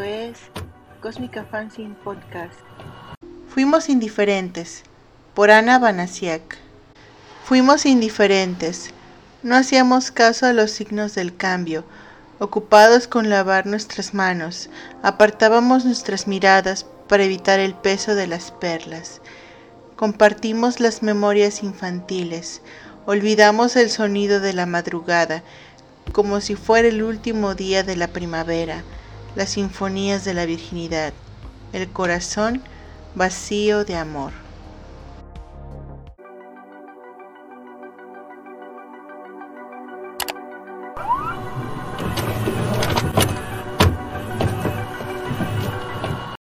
Es Cósmica Fanzine Podcast. Fuimos indiferentes, por Ana Banasiak. Fuimos indiferentes, no hacíamos caso a los signos del cambio, ocupados con lavar nuestras manos, apartábamos nuestras miradas para evitar el peso de las perlas. Compartimos las memorias infantiles, olvidamos el sonido de la madrugada, como si fuera el último día de la primavera, las sinfonías de la virginidad, el corazón vacío de amor.